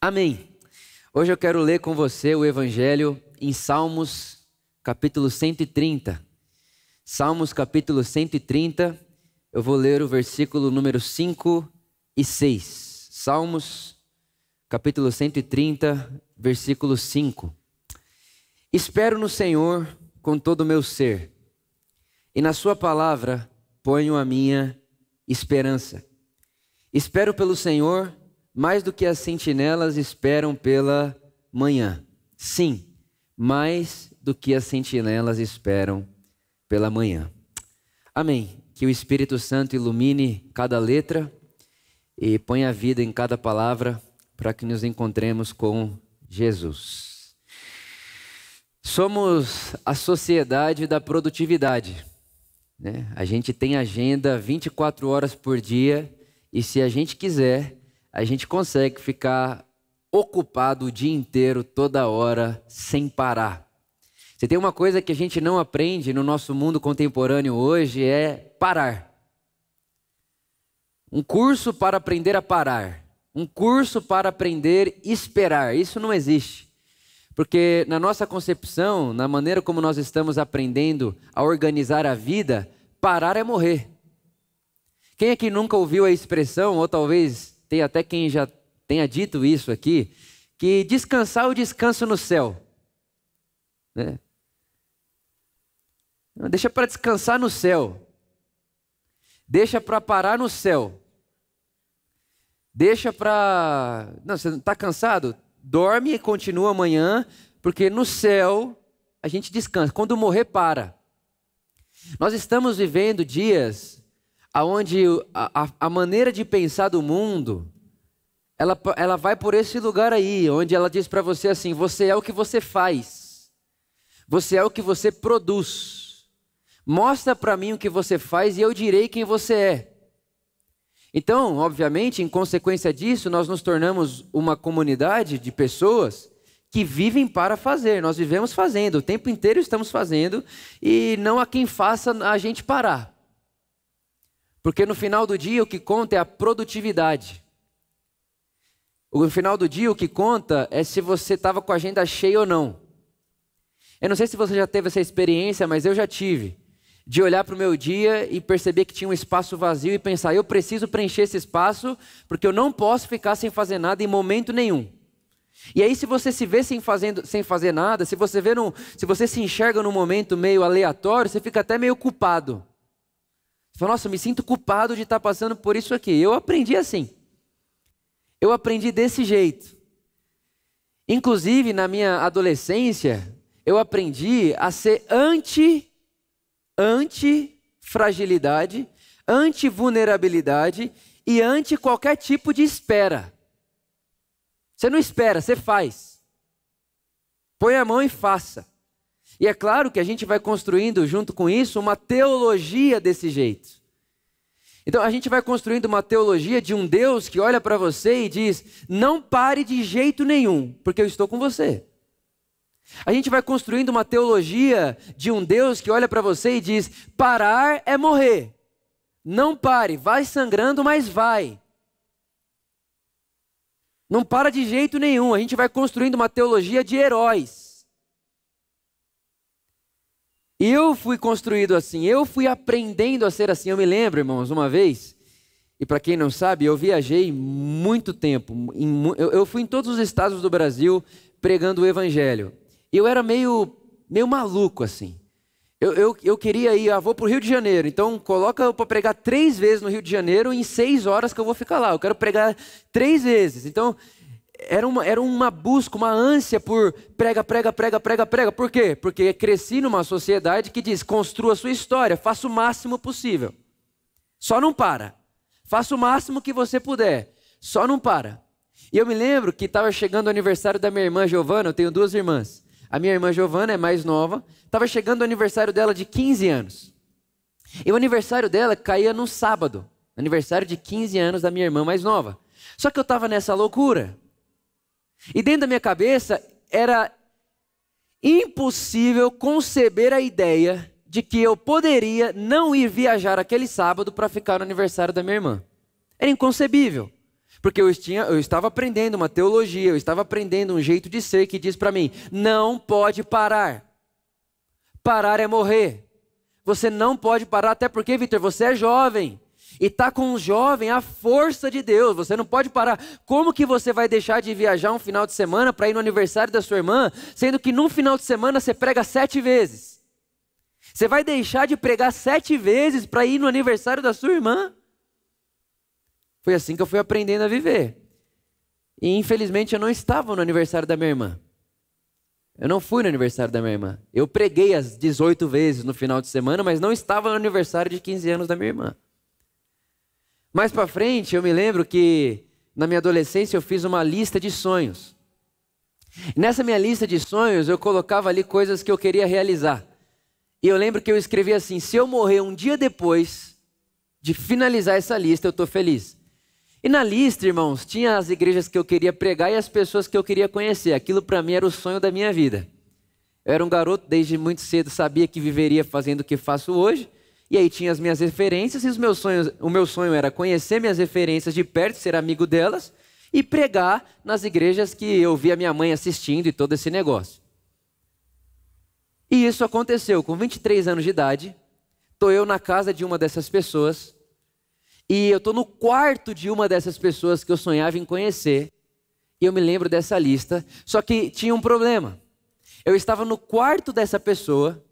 Amém. Hoje eu quero ler com você o Evangelho em Salmos, capítulo 130. Salmos, capítulo 130, eu vou ler o versículo número 5 e 6. Salmos, capítulo 130, versículo 5. Espero no Senhor com todo o meu ser, e na Sua palavra ponho a minha esperança. Espero pelo Senhor mais do que as sentinelas esperam pela manhã. Sim, mais do que as sentinelas esperam pela manhã. Amém. Que o Espírito Santo ilumine cada letra e ponha vida em cada palavra para que nos encontremos com Jesus. Somos a sociedade da produtividade. Né? A gente tem agenda 24 horas por dia e se a gente quiser, a gente consegue ficar ocupado o dia inteiro, toda hora, sem parar. Se tem uma coisa que a gente não aprende no nosso mundo contemporâneo hoje é parar. Um curso para aprender a parar. Um curso para aprender a esperar. Isso não existe. Porque na nossa concepção, na maneira como nós estamos aprendendo a organizar a vida, parar é morrer. Quem aqui nunca ouviu a expressão, ou talvez tem até quem já tenha dito isso aqui, que descansar o descanso no céu. Né? Deixa para descansar no céu. Deixa para parar no céu. Deixa para. Não, você está cansado? Dorme e continua amanhã, porque no céu a gente descansa. Quando morrer, para. Nós estamos vivendo dias onde a, a, a maneira de pensar do mundo ela, ela vai por esse lugar aí, onde ela diz para você assim: você é o que você faz, você é o que você produz. Mostra para mim o que você faz e eu direi quem você é. Então, obviamente, em consequência disso, nós nos tornamos uma comunidade de pessoas que vivem para fazer. Nós vivemos fazendo, o tempo inteiro estamos fazendo e não há quem faça a gente parar. Porque no final do dia o que conta é a produtividade. No final do dia o que conta é se você estava com a agenda cheia ou não. Eu não sei se você já teve essa experiência, mas eu já tive de olhar para o meu dia e perceber que tinha um espaço vazio e pensar, eu preciso preencher esse espaço, porque eu não posso ficar sem fazer nada em momento nenhum. E aí, se você se vê sem, fazendo, sem fazer nada, se você, vê num, se você se enxerga num momento meio aleatório, você fica até meio culpado. Fala, nossa, me sinto culpado de estar passando por isso aqui. Eu aprendi assim. Eu aprendi desse jeito. Inclusive, na minha adolescência, eu aprendi a ser anti anti-fragilidade, anti-vulnerabilidade e anti qualquer tipo de espera. Você não espera, você faz. Põe a mão e faça. E é claro que a gente vai construindo, junto com isso, uma teologia desse jeito. Então a gente vai construindo uma teologia de um Deus que olha para você e diz: não pare de jeito nenhum, porque eu estou com você. A gente vai construindo uma teologia de um Deus que olha para você e diz: parar é morrer. Não pare, vai sangrando, mas vai. Não para de jeito nenhum. A gente vai construindo uma teologia de heróis. Eu fui construído assim, eu fui aprendendo a ser assim. Eu me lembro, irmãos, uma vez, e para quem não sabe, eu viajei muito tempo. eu fui em todos os estados do Brasil pregando o evangelho eu era meio, meio maluco assim. Eu, eu, eu queria ir, ah, vou para o Rio de Janeiro, então coloca para pregar três vezes no Rio de Janeiro em seis horas que eu vou ficar lá. Eu quero pregar três vezes. Então, era uma, era uma busca, uma ânsia por prega, prega, prega, prega, prega. Por quê? Porque cresci numa sociedade que diz: construa a sua história, faça o máximo possível. Só não para. Faça o máximo que você puder. Só não para. E eu me lembro que estava chegando o aniversário da minha irmã Giovana, eu tenho duas irmãs. A minha irmã Giovana é mais nova, estava chegando o aniversário dela de 15 anos. E o aniversário dela caía no sábado, aniversário de 15 anos da minha irmã mais nova. Só que eu estava nessa loucura. E dentro da minha cabeça era impossível conceber a ideia de que eu poderia não ir viajar aquele sábado para ficar no aniversário da minha irmã. Era inconcebível. Porque eu, tinha, eu estava aprendendo uma teologia, eu estava aprendendo um jeito de ser que diz para mim: não pode parar. Parar é morrer. Você não pode parar, até porque, Vitor, você é jovem. E está com um jovem a força de Deus. Você não pode parar. Como que você vai deixar de viajar um final de semana para ir no aniversário da sua irmã, sendo que num final de semana você prega sete vezes? Você vai deixar de pregar sete vezes para ir no aniversário da sua irmã? Foi assim que eu fui aprendendo a viver. E infelizmente eu não estava no aniversário da minha irmã. Eu não fui no aniversário da minha irmã. Eu preguei as 18 vezes no final de semana, mas não estava no aniversário de 15 anos da minha irmã. Mais para frente, eu me lembro que na minha adolescência eu fiz uma lista de sonhos. Nessa minha lista de sonhos, eu colocava ali coisas que eu queria realizar. E eu lembro que eu escrevi assim: se eu morrer um dia depois de finalizar essa lista, eu estou feliz. E na lista, irmãos, tinha as igrejas que eu queria pregar e as pessoas que eu queria conhecer. Aquilo para mim era o sonho da minha vida. Eu era um garoto, desde muito cedo sabia que viveria fazendo o que faço hoje. E aí tinha as minhas referências e os meus sonhos, o meu sonho era conhecer minhas referências de perto, ser amigo delas e pregar nas igrejas que eu via minha mãe assistindo e todo esse negócio. E isso aconteceu com 23 anos de idade. Estou eu na casa de uma dessas pessoas. E eu estou no quarto de uma dessas pessoas que eu sonhava em conhecer. E eu me lembro dessa lista. Só que tinha um problema. Eu estava no quarto dessa pessoa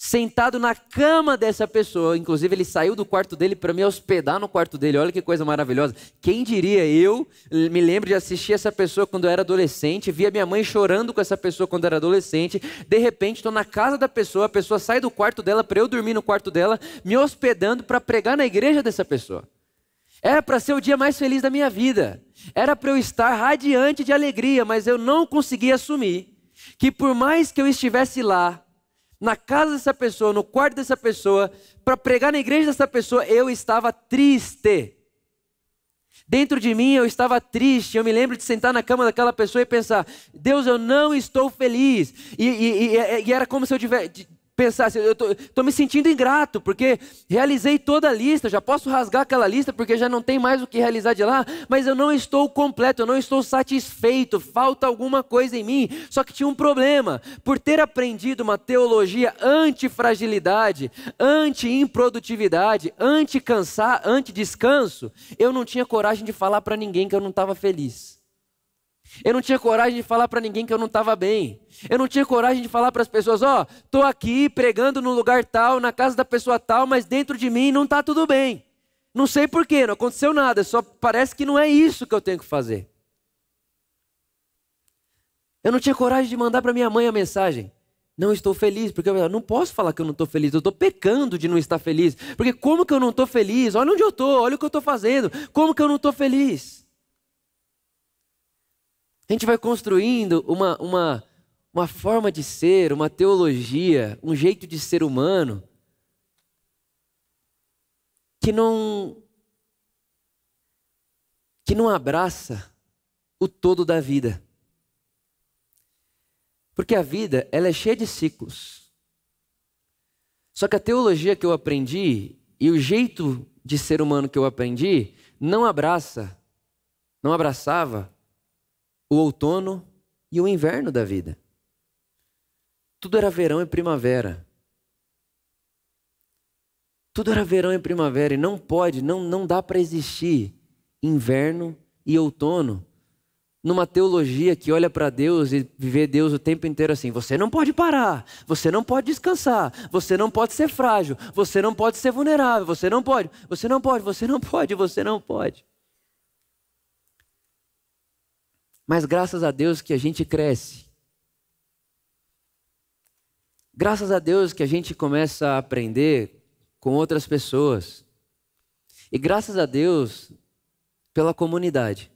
sentado na cama dessa pessoa. Inclusive, ele saiu do quarto dele para me hospedar no quarto dele. Olha que coisa maravilhosa. Quem diria? Eu me lembro de assistir essa pessoa quando eu era adolescente, via minha mãe chorando com essa pessoa quando eu era adolescente. De repente, estou na casa da pessoa, a pessoa sai do quarto dela para eu dormir no quarto dela, me hospedando para pregar na igreja dessa pessoa. Era para ser o dia mais feliz da minha vida. Era para eu estar radiante de alegria, mas eu não conseguia assumir que por mais que eu estivesse lá, na casa dessa pessoa, no quarto dessa pessoa, para pregar na igreja dessa pessoa, eu estava triste. Dentro de mim eu estava triste. Eu me lembro de sentar na cama daquela pessoa e pensar: Deus, eu não estou feliz. E, e, e, e era como se eu tivesse pensar assim, eu estou me sentindo ingrato, porque realizei toda a lista, já posso rasgar aquela lista, porque já não tem mais o que realizar de lá, mas eu não estou completo, eu não estou satisfeito, falta alguma coisa em mim. Só que tinha um problema, por ter aprendido uma teologia anti-fragilidade, anti-improdutividade, anti-cansar, anti-descanso, eu não tinha coragem de falar para ninguém que eu não estava feliz. Eu não tinha coragem de falar para ninguém que eu não estava bem. Eu não tinha coragem de falar para as pessoas: ó, oh, estou aqui pregando no lugar tal, na casa da pessoa tal, mas dentro de mim não está tudo bem. Não sei porquê, não aconteceu nada, só parece que não é isso que eu tenho que fazer. Eu não tinha coragem de mandar para minha mãe a mensagem. Não estou feliz, porque eu não posso falar que eu não estou feliz, eu estou pecando de não estar feliz. Porque como que eu não estou feliz? Olha onde eu estou, olha o que eu estou fazendo. Como que eu não estou feliz? A gente vai construindo uma, uma, uma forma de ser, uma teologia, um jeito de ser humano que não que não abraça o todo da vida. Porque a vida, ela é cheia de ciclos. Só que a teologia que eu aprendi e o jeito de ser humano que eu aprendi não abraça, não abraçava o outono e o inverno da vida. Tudo era verão e primavera. Tudo era verão e primavera e não pode, não, não dá para existir inverno e outono numa teologia que olha para Deus e viver Deus o tempo inteiro assim. Você não pode parar, você não pode descansar, você não pode ser frágil, você não pode ser vulnerável, você não pode, você não pode, você não pode, você não pode. Mas graças a Deus que a gente cresce. Graças a Deus que a gente começa a aprender com outras pessoas. E graças a Deus pela comunidade.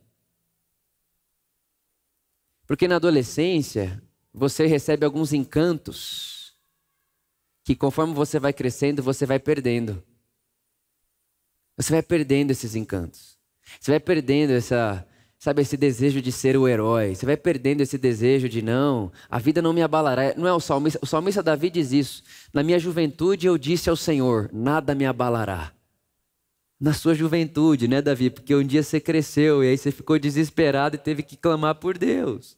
Porque na adolescência você recebe alguns encantos que conforme você vai crescendo, você vai perdendo. Você vai perdendo esses encantos. Você vai perdendo essa Sabe, esse desejo de ser o herói. Você vai perdendo esse desejo de não, a vida não me abalará. Não é o salmista, o salmista Davi diz isso. Na minha juventude eu disse ao Senhor: nada me abalará. na sua juventude, né, Davi? Porque um dia você cresceu e aí você ficou desesperado e teve que clamar por Deus.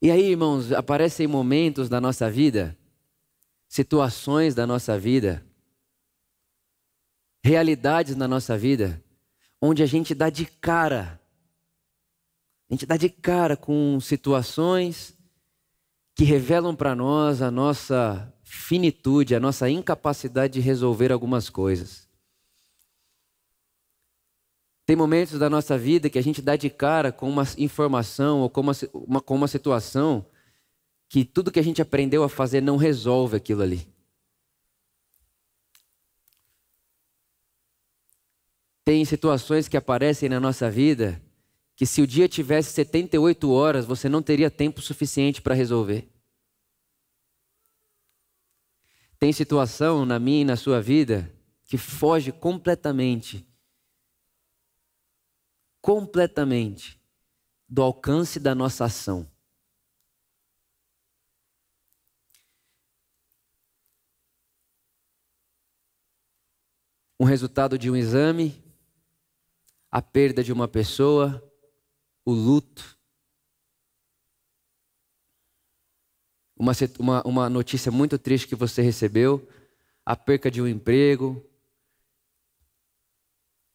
E aí, irmãos, aparecem momentos da nossa vida, situações da nossa vida, realidades na nossa vida, onde a gente dá de cara, a gente dá de cara com situações que revelam para nós a nossa finitude, a nossa incapacidade de resolver algumas coisas. Tem momentos da nossa vida que a gente dá de cara com uma informação ou com uma, uma, com uma situação que tudo que a gente aprendeu a fazer não resolve aquilo ali. Tem situações que aparecem na nossa vida que se o dia tivesse 78 horas, você não teria tempo suficiente para resolver. Tem situação na minha e na sua vida que foge completamente completamente do alcance da nossa ação. Um resultado de um exame, a perda de uma pessoa, o luto, uma, uma, uma notícia muito triste que você recebeu, a perca de um emprego.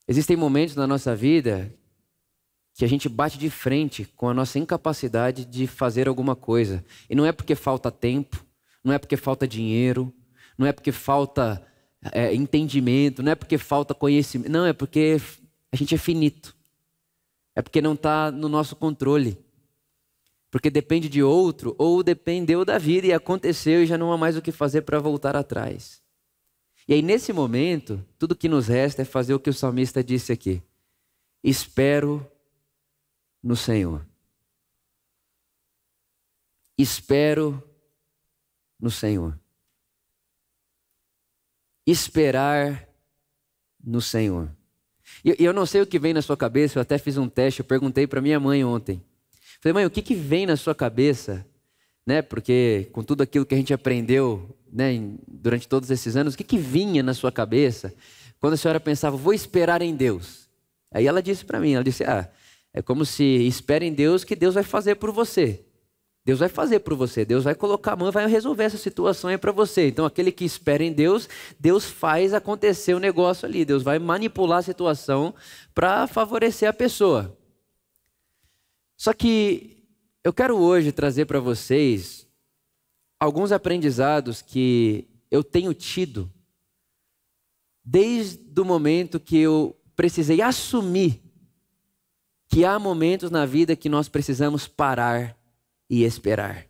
Existem momentos na nossa vida que a gente bate de frente com a nossa incapacidade de fazer alguma coisa. E não é porque falta tempo, não é porque falta dinheiro, não é porque falta é, entendimento, não é porque falta conhecimento, não, é porque a gente é finito. É porque não está no nosso controle. Porque depende de outro, ou dependeu da vida e aconteceu e já não há mais o que fazer para voltar atrás. E aí, nesse momento, tudo que nos resta é fazer o que o salmista disse aqui: Espero no Senhor. Espero no Senhor. Esperar no Senhor. E eu não sei o que vem na sua cabeça, eu até fiz um teste, eu perguntei para minha mãe ontem. Falei, mãe, o que, que vem na sua cabeça? Né? Porque com tudo aquilo que a gente aprendeu né, durante todos esses anos, o que, que vinha na sua cabeça quando a senhora pensava, vou esperar em Deus? Aí ela disse para mim, ela disse, ah, é como se espere em Deus que Deus vai fazer por você. Deus vai fazer por você, Deus vai colocar a mão vai resolver essa situação aí para você. Então, aquele que espera em Deus, Deus faz acontecer o negócio ali, Deus vai manipular a situação para favorecer a pessoa. Só que eu quero hoje trazer para vocês alguns aprendizados que eu tenho tido desde o momento que eu precisei assumir que há momentos na vida que nós precisamos parar e esperar.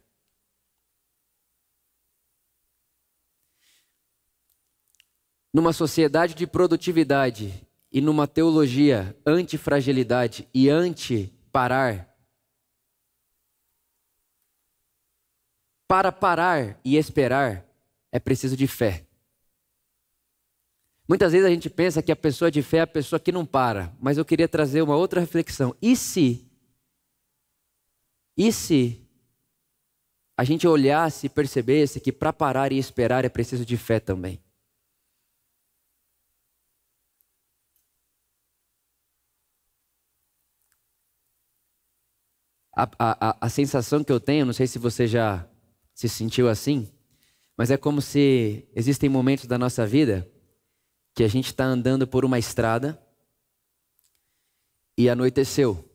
Numa sociedade de produtividade e numa teologia anti-fragilidade e anti-parar, para parar e esperar é preciso de fé. Muitas vezes a gente pensa que a pessoa de fé é a pessoa que não para, mas eu queria trazer uma outra reflexão. E se? E se a gente olhasse e percebesse que para parar e esperar é preciso de fé também? A, a, a, sensação que eu tenho, não sei se você já se sentiu assim, mas é como se existem momentos da nossa vida que a gente está andando por uma estrada e anoiteceu.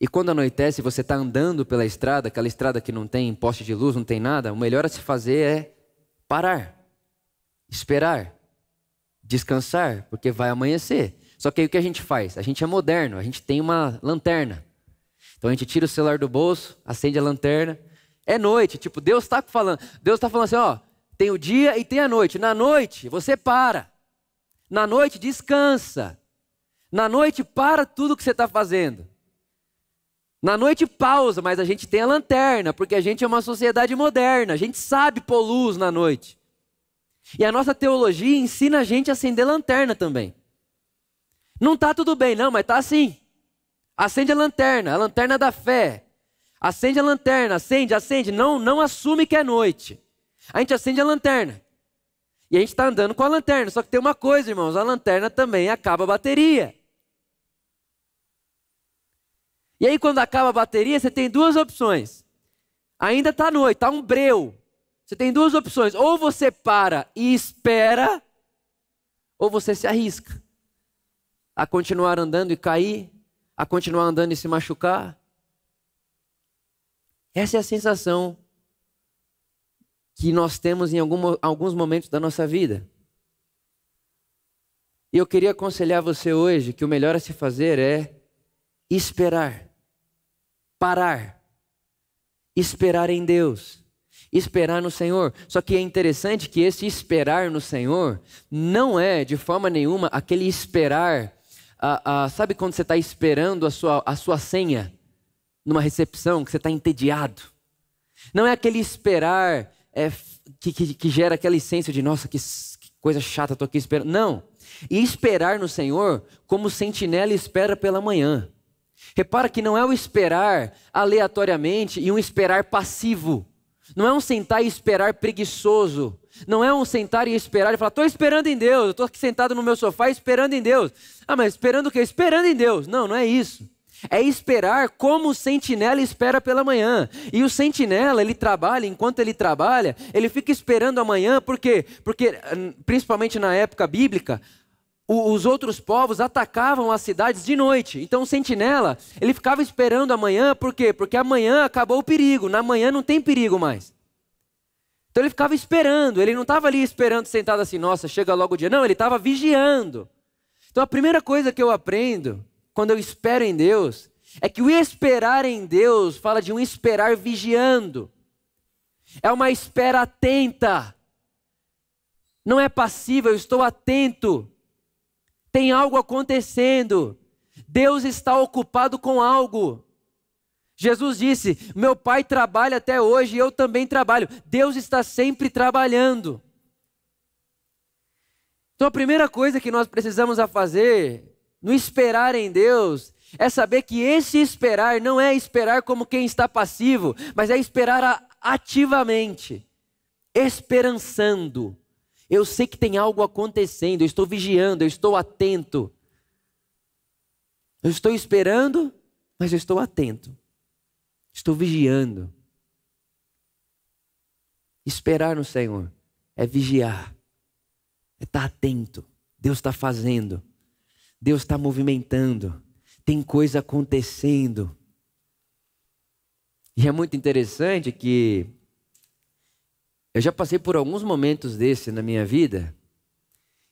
E quando anoitece, você está andando pela estrada, aquela estrada que não tem poste de luz, não tem nada, o melhor a se fazer é parar, esperar, descansar, porque vai amanhecer. Só que aí o que a gente faz? A gente é moderno, a gente tem uma lanterna. Então a gente tira o celular do bolso, acende a lanterna. É noite, tipo, Deus está falando, Deus está falando assim, ó, tem o dia e tem a noite. Na noite, você para. Na noite, descansa. Na noite, para tudo que você está fazendo. Na noite, pausa, mas a gente tem a lanterna, porque a gente é uma sociedade moderna. A gente sabe pôr luz na noite. E a nossa teologia ensina a gente a acender lanterna também. Não está tudo bem, não, mas está assim. Acende a lanterna, a lanterna da fé. Acende a lanterna, acende, acende. Não, não assume que é noite. A gente acende a lanterna. E a gente está andando com a lanterna. Só que tem uma coisa, irmãos: a lanterna também acaba a bateria. E aí, quando acaba a bateria, você tem duas opções. Ainda está noite, está um breu. Você tem duas opções. Ou você para e espera, ou você se arrisca a continuar andando e cair, a continuar andando e se machucar. Essa é a sensação que nós temos em algum, alguns momentos da nossa vida. E eu queria aconselhar você hoje que o melhor a se fazer é esperar, parar, esperar em Deus, esperar no Senhor. Só que é interessante que esse esperar no Senhor não é de forma nenhuma aquele esperar, sabe quando você está esperando a sua, a sua senha numa recepção, que você está entediado. Não é aquele esperar é, que, que, que, gera aquela essência de, nossa, que, que coisa chata, estou aqui esperando. Não. E esperar no Senhor como sentinela espera pela manhã. Repara que não é o esperar aleatoriamente e um esperar passivo. Não é um sentar e esperar preguiçoso. Não é um sentar e esperar e falar, estou esperando em Deus, eu estou aqui sentado no meu sofá esperando em Deus. Ah, mas esperando o quê? Esperando em Deus. Não, não é isso. É esperar como o sentinela espera pela manhã. E o sentinela, ele trabalha, enquanto ele trabalha, ele fica esperando amanhã, por quê? Porque, hum, principalmente na época bíblica, os outros povos atacavam as cidades de noite. Então o sentinela, ele ficava esperando amanhã, por quê? Porque amanhã acabou o perigo, na manhã não tem perigo mais. Então ele ficava esperando, ele não estava ali esperando sentado assim, nossa, chega logo o dia. Não, ele estava vigiando. Então a primeira coisa que eu aprendo quando eu espero em Deus, é que o esperar em Deus fala de um esperar vigiando. É uma espera atenta. Não é passiva, eu estou atento. Tem algo acontecendo. Deus está ocupado com algo. Jesus disse: Meu pai trabalha até hoje e eu também trabalho. Deus está sempre trabalhando. Então a primeira coisa que nós precisamos a fazer no esperar em Deus, é saber que esse esperar não é esperar como quem está passivo, mas é esperar ativamente, esperançando. Eu sei que tem algo acontecendo, eu estou vigiando, eu estou atento. Eu estou esperando, mas eu estou atento. Estou vigiando. Esperar no Senhor é vigiar, é estar atento. Deus está fazendo. Deus está movimentando, tem coisa acontecendo. E é muito interessante que eu já passei por alguns momentos desse na minha vida,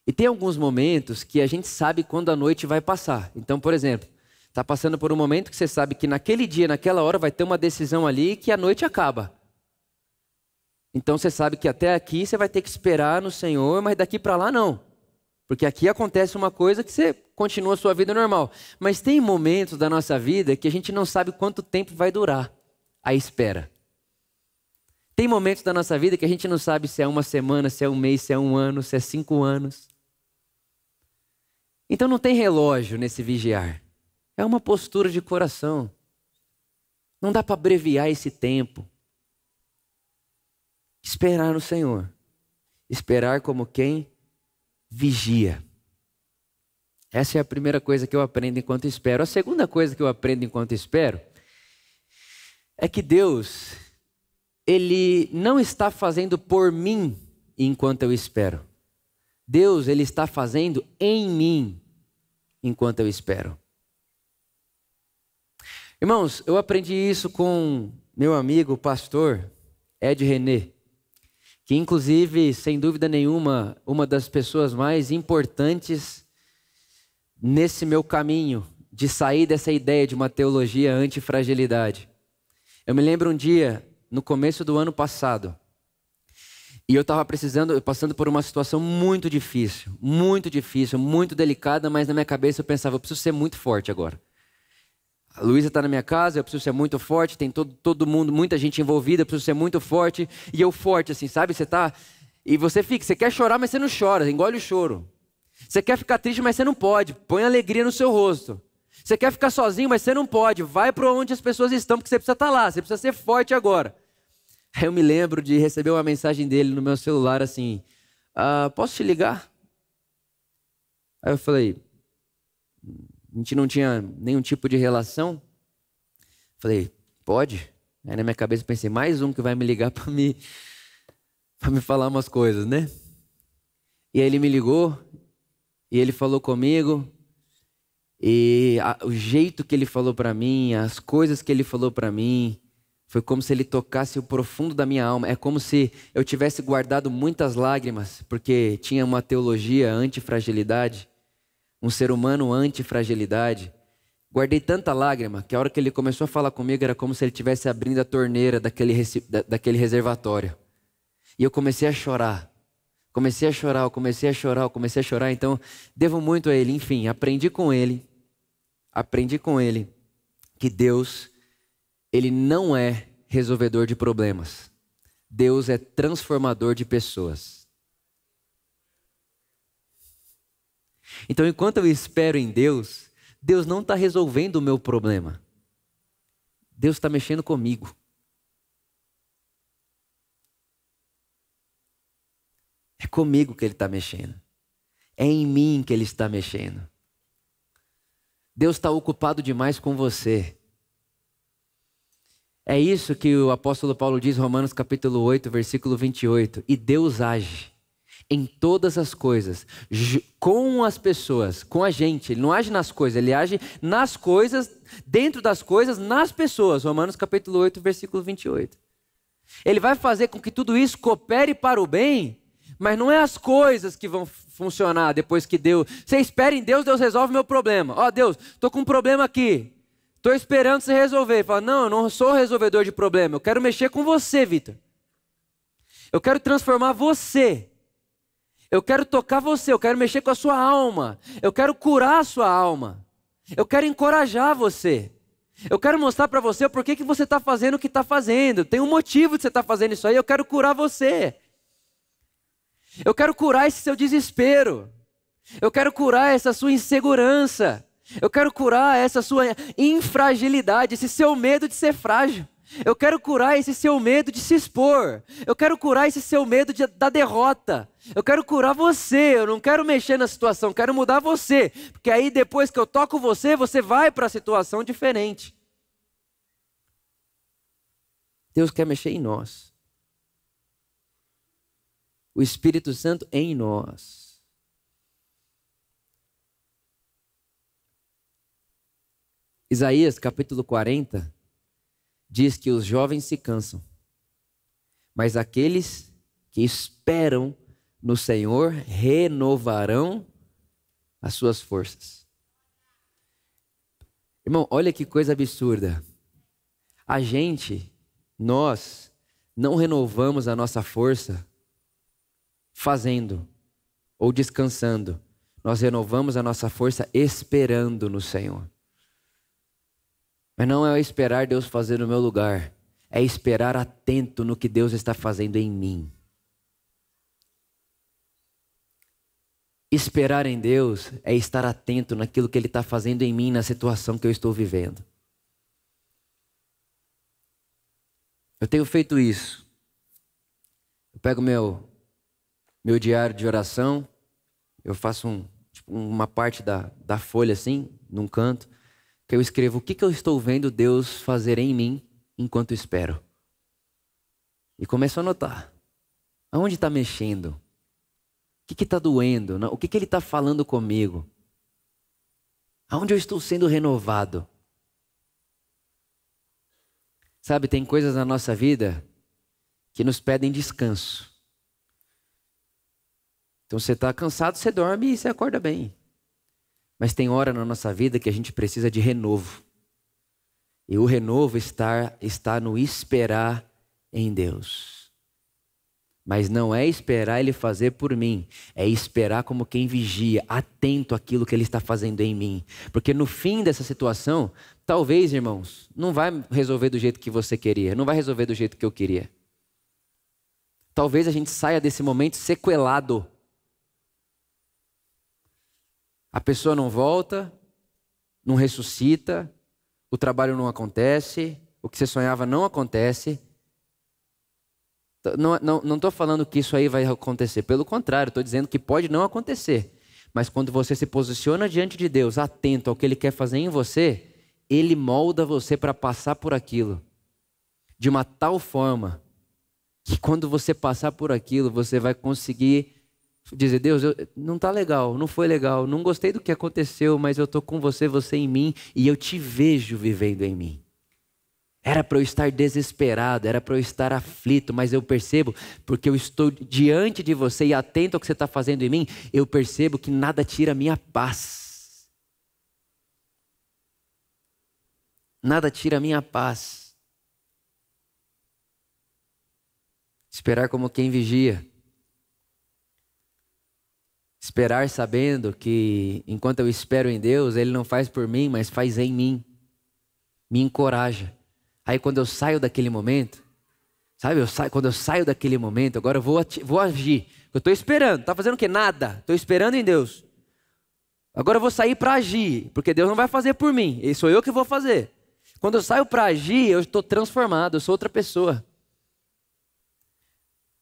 e tem alguns momentos que a gente sabe quando a noite vai passar. Então, por exemplo, está passando por um momento que você sabe que naquele dia, naquela hora, vai ter uma decisão ali que a noite acaba. Então você sabe que até aqui você vai ter que esperar no Senhor, mas daqui para lá não. Porque aqui acontece uma coisa que você continua a sua vida normal. Mas tem momentos da nossa vida que a gente não sabe quanto tempo vai durar a espera. Tem momentos da nossa vida que a gente não sabe se é uma semana, se é um mês, se é um ano, se é cinco anos. Então não tem relógio nesse vigiar. É uma postura de coração. Não dá para abreviar esse tempo. Esperar no Senhor. Esperar como quem vigia. Essa é a primeira coisa que eu aprendo enquanto espero. A segunda coisa que eu aprendo enquanto espero é que Deus, Ele não está fazendo por mim enquanto eu espero. Deus, Ele está fazendo em mim enquanto eu espero. Irmãos, eu aprendi isso com meu amigo, pastor Ed René que inclusive, sem dúvida nenhuma, uma das pessoas mais importantes nesse meu caminho de sair dessa ideia de uma teologia antifragilidade. Eu me lembro um dia, no começo do ano passado, e eu estava precisando, passando por uma situação muito difícil, muito difícil, muito delicada, mas na minha cabeça eu pensava, eu preciso ser muito forte agora. A Luísa está na minha casa, eu preciso ser muito forte, tem todo, todo mundo, muita gente envolvida, eu preciso ser muito forte. E eu forte, assim, sabe? Você tá. E você fica, você quer chorar, mas você não chora, engole o choro. Você quer ficar triste, mas você não pode. Põe alegria no seu rosto. Você quer ficar sozinho, mas você não pode. Vai para onde as pessoas estão, porque você precisa estar tá lá, você precisa ser forte agora. Aí eu me lembro de receber uma mensagem dele no meu celular assim: ah, Posso te ligar? Aí eu falei: A gente não tinha nenhum tipo de relação. Falei: Pode. Aí na minha cabeça pensei: Mais um que vai me ligar para me, me falar umas coisas, né? E aí ele me ligou e ele falou comigo. E a, o jeito que ele falou para mim, as coisas que ele falou para mim, foi como se ele tocasse o profundo da minha alma. É como se eu tivesse guardado muitas lágrimas, porque tinha uma teologia anti-fragilidade, um ser humano anti-fragilidade. Guardei tanta lágrima que a hora que ele começou a falar comigo era como se ele estivesse abrindo a torneira daquele, daquele reservatório. E eu comecei a chorar. Comecei a chorar, eu comecei a chorar, eu comecei a chorar. Então, devo muito a ele. Enfim, aprendi com ele. Aprendi com ele que Deus ele não é resolvedor de problemas. Deus é transformador de pessoas. Então, enquanto eu espero em Deus, Deus não está resolvendo o meu problema. Deus está mexendo comigo. É comigo que Ele está mexendo. É em mim que Ele está mexendo. Deus está ocupado demais com você. É isso que o apóstolo Paulo diz, Romanos capítulo 8, versículo 28. E Deus age em todas as coisas, com as pessoas, com a gente. Ele não age nas coisas, ele age nas coisas, dentro das coisas, nas pessoas. Romanos capítulo 8, versículo 28. Ele vai fazer com que tudo isso coopere para o bem, mas não é as coisas que vão funcionar depois que Deus. Você espera em Deus, Deus resolve meu problema. Ó, oh, Deus, estou com um problema aqui. Estou esperando você resolver. Fala, não, eu não sou resolvedor de problema. Eu quero mexer com você, Vitor. Eu quero transformar você. Eu quero tocar você. Eu quero mexer com a sua alma. Eu quero curar a sua alma. Eu quero encorajar você. Eu quero mostrar para você por que, que você está fazendo o que está fazendo. Tem um motivo de você estar tá fazendo isso aí. Eu quero curar você. Eu quero curar esse seu desespero. Eu quero curar essa sua insegurança. Eu quero curar essa sua infragilidade, esse seu medo de ser frágil. Eu quero curar esse seu medo de se expor. Eu quero curar esse seu medo de, da derrota. Eu quero curar você. Eu não quero mexer na situação, quero mudar você. Porque aí depois que eu toco você, você vai para a situação diferente. Deus quer mexer em nós. O Espírito Santo em nós. Isaías capítulo 40 diz que os jovens se cansam, mas aqueles que esperam no Senhor renovarão as suas forças. Irmão, olha que coisa absurda. A gente, nós, não renovamos a nossa força fazendo ou descansando. Nós renovamos a nossa força esperando no Senhor. Mas não é esperar Deus fazer no meu lugar, é esperar atento no que Deus está fazendo em mim. Esperar em Deus é estar atento naquilo que Ele está fazendo em mim, na situação que eu estou vivendo. Eu tenho feito isso. Eu pego meu, meu diário de oração, eu faço um, tipo, uma parte da, da folha assim, num canto, que eu escrevo o que, que eu estou vendo Deus fazer em mim enquanto espero. E começo a anotar. Aonde está mexendo? O que está doendo? O que, que Ele está falando comigo? Aonde eu estou sendo renovado? Sabe, tem coisas na nossa vida que nos pedem descanso. Então você está cansado, você dorme e você acorda bem. Mas tem hora na nossa vida que a gente precisa de renovo. E o renovo está, está no esperar em Deus. Mas não é esperar Ele fazer por mim, é esperar como quem vigia, atento àquilo que Ele está fazendo em mim. Porque no fim dessa situação, talvez, irmãos, não vai resolver do jeito que você queria, não vai resolver do jeito que eu queria. Talvez a gente saia desse momento sequelado a pessoa não volta, não ressuscita, o trabalho não acontece, o que você sonhava não acontece. Não estou falando que isso aí vai acontecer, pelo contrário, estou dizendo que pode não acontecer. Mas quando você se posiciona diante de Deus, atento ao que Ele quer fazer em você, Ele molda você para passar por aquilo de uma tal forma que quando você passar por aquilo, você vai conseguir dizer: Deus, eu, não está legal, não foi legal, não gostei do que aconteceu, mas eu estou com você, você em mim, e eu te vejo vivendo em mim. Era para eu estar desesperado, era para eu estar aflito, mas eu percebo, porque eu estou diante de você e atento ao que você está fazendo em mim, eu percebo que nada tira a minha paz. Nada tira a minha paz. Esperar como quem vigia. Esperar sabendo que enquanto eu espero em Deus, Ele não faz por mim, mas faz em mim. Me encoraja. Aí quando eu saio daquele momento, sabe, eu saio, quando eu saio daquele momento, agora eu vou, vou agir. Eu estou esperando, está fazendo o quê? Nada. Estou esperando em Deus. Agora eu vou sair para agir, porque Deus não vai fazer por mim, e sou eu que vou fazer. Quando eu saio para agir, eu estou transformado, eu sou outra pessoa.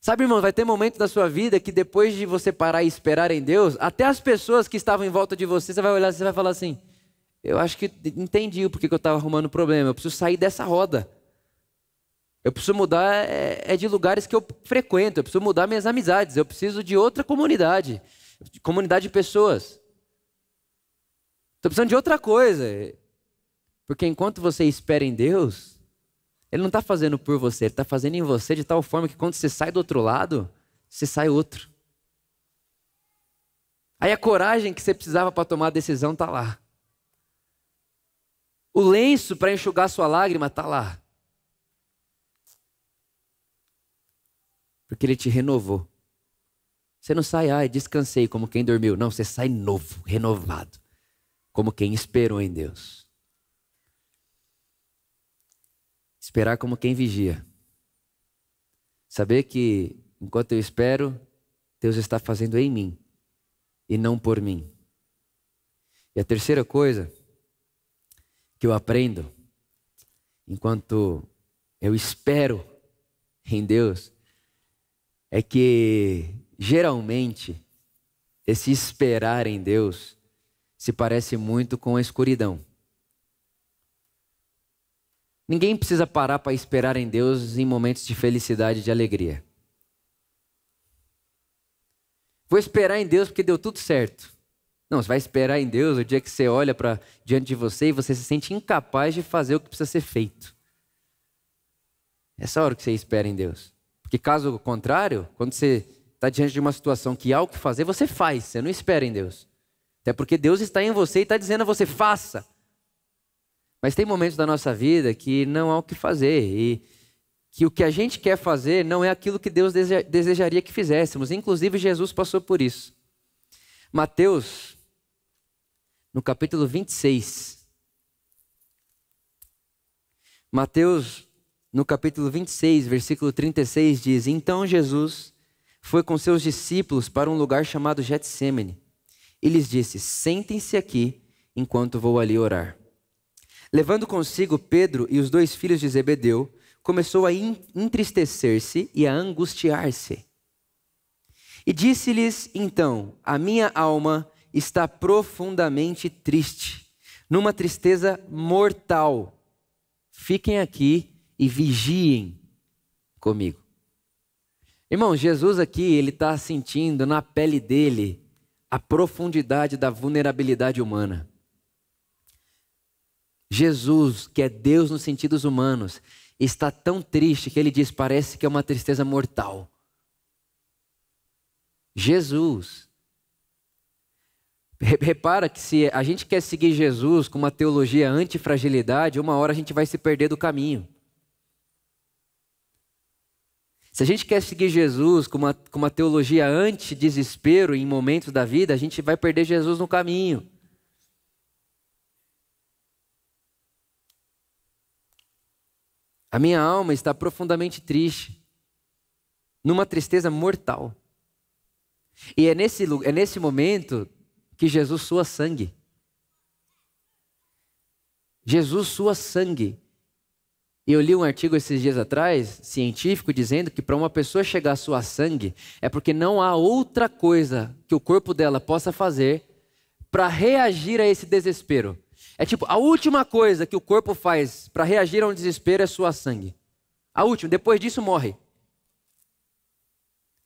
Sabe, irmão, vai ter momentos da sua vida que depois de você parar e esperar em Deus, até as pessoas que estavam em volta de você, você vai olhar e você vai falar assim: Eu acho que entendi o porquê que eu estava arrumando problema, eu preciso sair dessa roda. Eu preciso mudar é, é, de lugares que eu frequento, eu preciso mudar minhas amizades, eu preciso de outra comunidade, de comunidade de pessoas. Estou precisando de outra coisa. Porque enquanto você espera em Deus, ele não está fazendo por você, ele está fazendo em você de tal forma que quando você sai do outro lado, você sai outro. Aí a coragem que você precisava para tomar a decisão está lá. O lenço para enxugar sua lágrima está lá. Porque ele te renovou. Você não sai, ai, descansei como quem dormiu. Não, você sai novo, renovado. Como quem esperou em Deus. Esperar como quem vigia. Saber que enquanto eu espero, Deus está fazendo em mim e não por mim. E a terceira coisa que eu aprendo enquanto eu espero em Deus é que geralmente esse esperar em Deus se parece muito com a escuridão. Ninguém precisa parar para esperar em Deus em momentos de felicidade e de alegria. Vou esperar em Deus porque deu tudo certo. Não, você vai esperar em Deus o dia que você olha para diante de você e você se sente incapaz de fazer o que precisa ser feito. Essa hora que você espera em Deus. Porque caso contrário, quando você está diante de uma situação que há o que fazer, você faz, você não espera em Deus. Até porque Deus está em você e está dizendo a você, faça. Mas tem momentos da nossa vida que não há o que fazer e que o que a gente quer fazer não é aquilo que Deus desejaria que fizéssemos. Inclusive, Jesus passou por isso. Mateus, no capítulo 26. Mateus, no capítulo 26, versículo 36, diz: Então Jesus foi com seus discípulos para um lugar chamado Getsemane. E lhes disse: Sentem-se aqui enquanto vou ali orar. Levando consigo Pedro e os dois filhos de Zebedeu, começou a entristecer-se e a angustiar-se. E disse-lhes então: A minha alma está profundamente triste, numa tristeza mortal. Fiquem aqui e vigiem comigo. Irmão, Jesus aqui, ele está sentindo na pele dele a profundidade da vulnerabilidade humana. Jesus, que é Deus nos sentidos humanos, está tão triste que ele diz: parece que é uma tristeza mortal. Jesus. Repara que se a gente quer seguir Jesus com uma teologia antifragilidade, uma hora a gente vai se perder do caminho. Se a gente quer seguir Jesus com uma, com uma teologia anti-desespero em momentos da vida, a gente vai perder Jesus no caminho. A minha alma está profundamente triste, numa tristeza mortal. E é nesse, é nesse momento que Jesus sua sangue. Jesus sua sangue. E eu li um artigo esses dias atrás, científico, dizendo que para uma pessoa chegar a suar sangue é porque não há outra coisa que o corpo dela possa fazer para reagir a esse desespero. É tipo, a última coisa que o corpo faz para reagir a um desespero é suar sangue. A última, depois disso morre.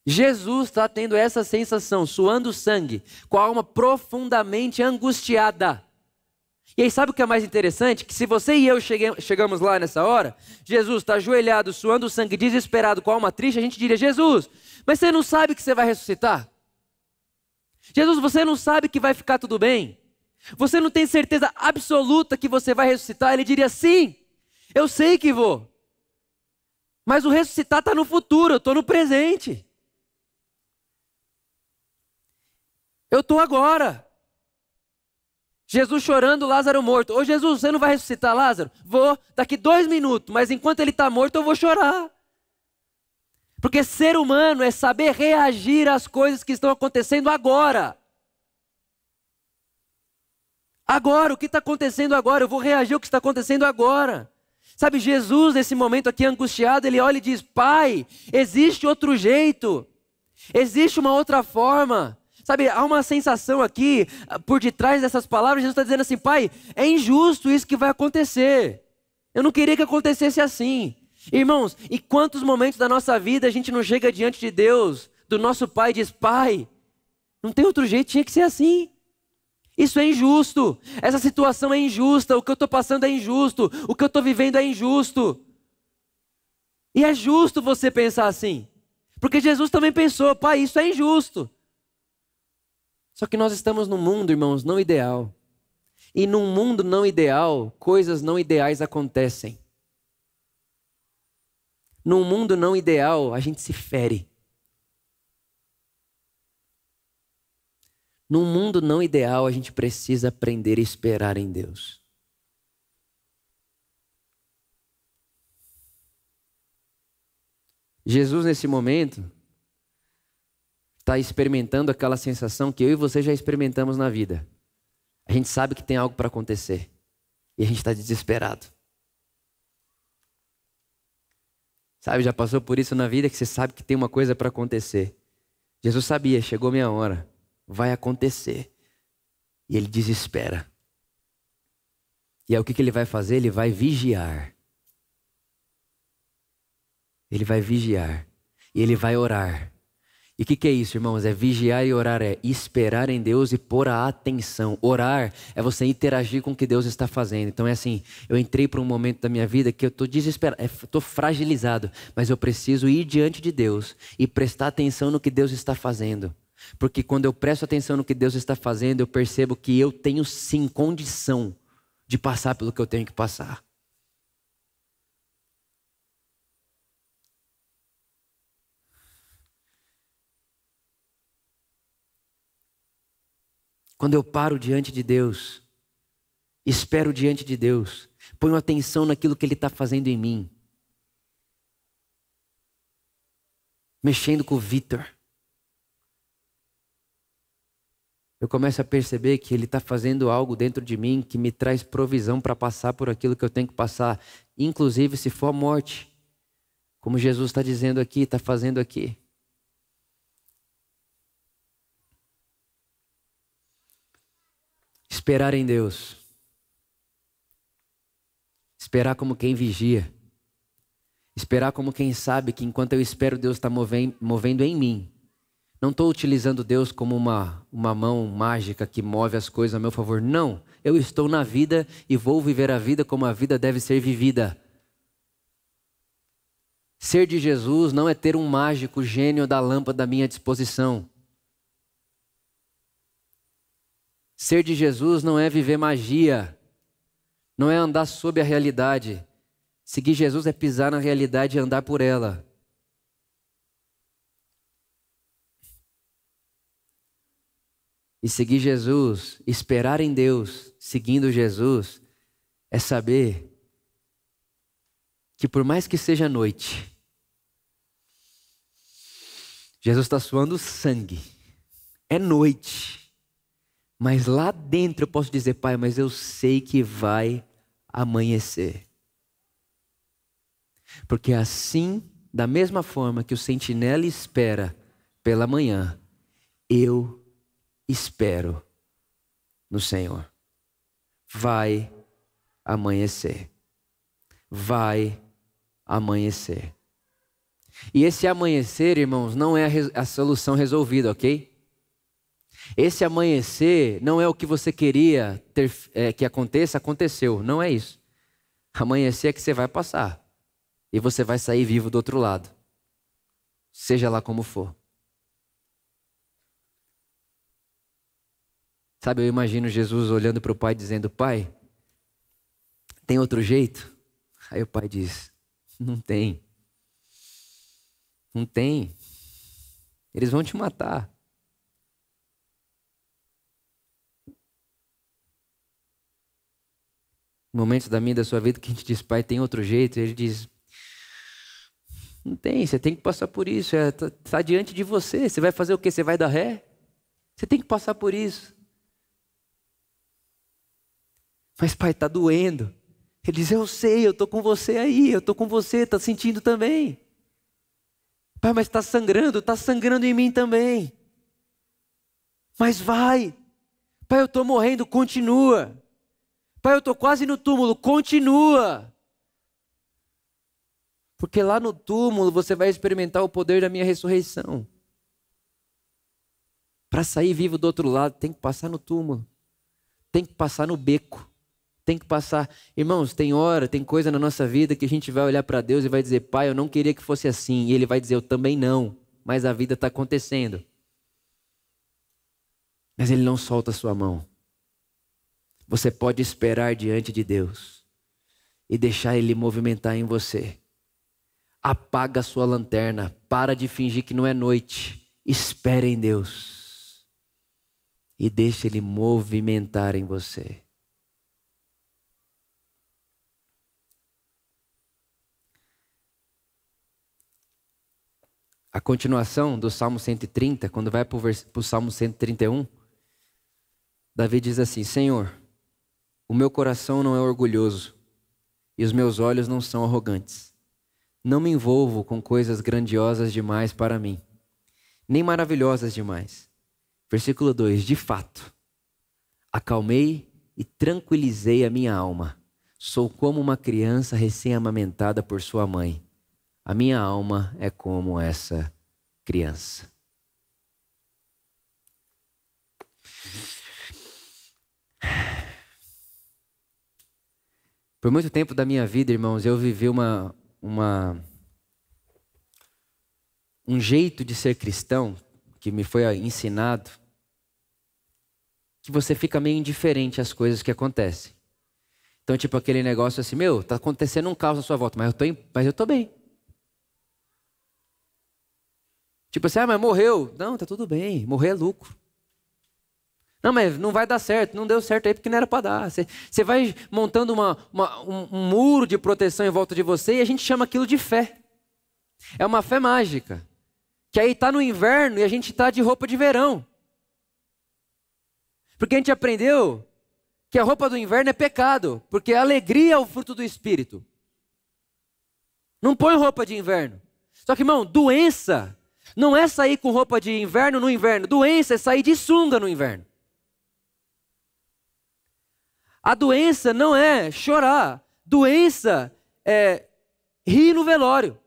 Jesus está tendo essa sensação, suando sangue, com a alma profundamente angustiada. E aí, sabe o que é mais interessante? Que se você e eu cheguei, chegamos lá nessa hora, Jesus está ajoelhado, suando sangue, desesperado, com a alma triste, a gente diria: Jesus, mas você não sabe que você vai ressuscitar? Jesus, você não sabe que vai ficar tudo bem? Você não tem certeza absoluta que você vai ressuscitar? Ele diria: Sim, eu sei que vou. Mas o ressuscitar está no futuro, eu estou no presente. Eu estou agora. Jesus chorando, Lázaro morto. Ô Jesus, você não vai ressuscitar Lázaro? Vou, daqui dois minutos, mas enquanto ele está morto eu vou chorar. Porque ser humano é saber reagir às coisas que estão acontecendo agora. Agora, o que está acontecendo agora? Eu vou reagir ao que está acontecendo agora. Sabe, Jesus, nesse momento aqui angustiado, ele olha e diz: Pai, existe outro jeito, existe uma outra forma. Sabe, há uma sensação aqui, por detrás dessas palavras, Jesus está dizendo assim: Pai, é injusto isso que vai acontecer. Eu não queria que acontecesse assim. Irmãos, e quantos momentos da nossa vida a gente não chega diante de Deus, do nosso Pai, e diz: Pai, não tem outro jeito, tinha que ser assim. Isso é injusto. Essa situação é injusta. O que eu estou passando é injusto. O que eu estou vivendo é injusto. E é justo você pensar assim. Porque Jesus também pensou: Pai, isso é injusto. Só que nós estamos num mundo, irmãos, não ideal. E num mundo não ideal, coisas não ideais acontecem. Num mundo não ideal, a gente se fere. Num mundo não ideal, a gente precisa aprender a esperar em Deus. Jesus, nesse momento, está experimentando aquela sensação que eu e você já experimentamos na vida. A gente sabe que tem algo para acontecer e a gente está desesperado. Sabe, já passou por isso na vida que você sabe que tem uma coisa para acontecer. Jesus sabia, chegou minha hora, vai acontecer. E ele desespera. E aí o que, que ele vai fazer? Ele vai vigiar. Ele vai vigiar. E ele vai orar. E o que, que, é isso, irmãos? É vigiar e orar, é esperar em Deus e pôr a atenção. Orar é você interagir com o que Deus está fazendo. Então é assim: eu entrei para um momento da minha vida que eu estou desesperado, estou fragilizado, mas eu preciso ir diante de Deus e prestar atenção no que Deus está fazendo. Porque quando eu presto atenção no que Deus está fazendo, eu percebo que eu tenho sim condição de passar pelo que eu tenho que passar. Quando eu paro diante de Deus, espero diante de Deus, ponho atenção naquilo que Ele está fazendo em mim, mexendo com o Vitor. Eu começo a perceber que Ele está fazendo algo dentro de mim que me traz provisão para passar por aquilo que eu tenho que passar, inclusive se for a morte, como Jesus está dizendo aqui, está fazendo aqui. Esperar em Deus. Esperar como quem vigia. Esperar como quem sabe que enquanto eu espero, Deus está movendo em mim. Não estou utilizando Deus como uma, uma mão mágica que move as coisas a meu favor. Não. Eu estou na vida e vou viver a vida como a vida deve ser vivida. Ser de Jesus não é ter um mágico gênio da lâmpada à minha disposição. Ser de Jesus não é viver magia, não é andar sob a realidade. Seguir Jesus é pisar na realidade e andar por ela. E seguir Jesus, esperar em Deus, seguindo Jesus, é saber que por mais que seja noite, Jesus está suando sangue. É noite. Mas lá dentro eu posso dizer, pai, mas eu sei que vai amanhecer. Porque assim, da mesma forma que o sentinela espera pela manhã, eu espero no Senhor. Vai amanhecer. Vai amanhecer. E esse amanhecer, irmãos, não é a, a solução resolvida, ok? Esse amanhecer não é o que você queria ter, é, que aconteça, aconteceu. Não é isso. Amanhecer é que você vai passar. E você vai sair vivo do outro lado. Seja lá como for. Sabe, eu imagino Jesus olhando para o pai dizendo: Pai, tem outro jeito? Aí o pai diz: Não tem. Não tem. Eles vão te matar. Momentos da minha da sua vida que a gente diz, pai, tem outro jeito. Ele diz, não tem, você tem que passar por isso. Está é, tá, tá diante de você. Você vai fazer o quê? Você vai dar ré? Você tem que passar por isso. Mas, pai, está doendo. Ele diz: Eu sei, eu estou com você aí, eu estou com você, está sentindo também. Pai, mas está sangrando, está sangrando em mim também. Mas vai. Pai, eu estou morrendo, continua. Pai, eu estou quase no túmulo, continua. Porque lá no túmulo você vai experimentar o poder da minha ressurreição. Para sair vivo do outro lado, tem que passar no túmulo, tem que passar no beco tem que passar. Irmãos, tem hora, tem coisa na nossa vida que a gente vai olhar para Deus e vai dizer, Pai, eu não queria que fosse assim. E Ele vai dizer, eu também não. Mas a vida está acontecendo. Mas Ele não solta a sua mão. Você pode esperar diante de Deus e deixar Ele movimentar em você. Apaga a sua lanterna, para de fingir que não é noite. Espere em Deus e deixe Ele movimentar em você. A continuação do Salmo 130, quando vai para o Salmo 131, Davi diz assim: Senhor, o meu coração não é orgulhoso e os meus olhos não são arrogantes. Não me envolvo com coisas grandiosas demais para mim, nem maravilhosas demais. Versículo 2: De fato, acalmei e tranquilizei a minha alma. Sou como uma criança recém-amamentada por sua mãe. A minha alma é como essa criança. Por muito tempo da minha vida, irmãos, eu vivi uma, uma um jeito de ser cristão que me foi ensinado que você fica meio indiferente às coisas que acontecem. Então, tipo aquele negócio assim, meu, tá acontecendo um caos à sua volta, mas eu tô, mas eu tô bem. Tipo assim, ah, mas morreu. Não, tá tudo bem, morrer é lucro. Não, mas não vai dar certo, não deu certo aí porque não era para dar. Você, vai montando uma, uma, um, um muro de proteção em volta de você e a gente chama aquilo de fé. É uma fé mágica. Que aí está no inverno e a gente está de roupa de verão. Porque a gente aprendeu que a roupa do inverno é pecado, porque a alegria é o fruto do espírito. Não põe roupa de inverno. Só que, irmão, doença não é sair com roupa de inverno no inverno. Doença é sair de sunga no inverno. A doença não é chorar. Doença é rir no velório.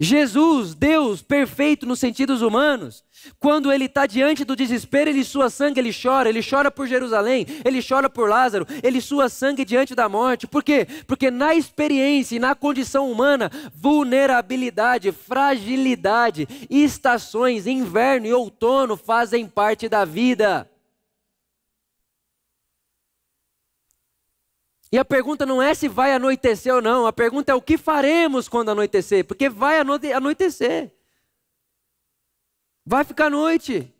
Jesus, Deus perfeito nos sentidos humanos, quando ele está diante do desespero, ele sua sangue, ele chora, ele chora por Jerusalém, ele chora por Lázaro, ele sua sangue diante da morte. Por quê? Porque na experiência e na condição humana, vulnerabilidade, fragilidade, estações, inverno e outono fazem parte da vida. E a pergunta não é se vai anoitecer ou não, a pergunta é o que faremos quando anoitecer, porque vai anoitecer. Vai ficar noite.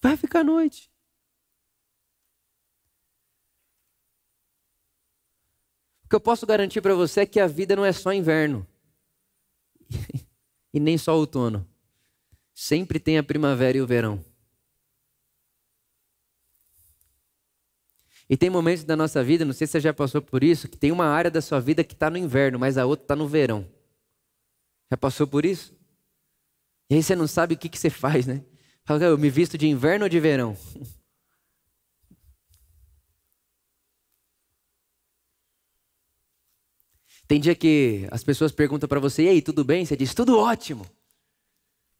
Vai ficar noite. O que eu posso garantir para você é que a vida não é só inverno e nem só outono. Sempre tem a primavera e o verão. E tem momentos da nossa vida, não sei se você já passou por isso, que tem uma área da sua vida que está no inverno, mas a outra está no verão. Já passou por isso? E aí você não sabe o que, que você faz, né? Fala, eu me visto de inverno ou de verão? Tem dia que as pessoas perguntam para você, e aí, tudo bem? Você diz, tudo ótimo.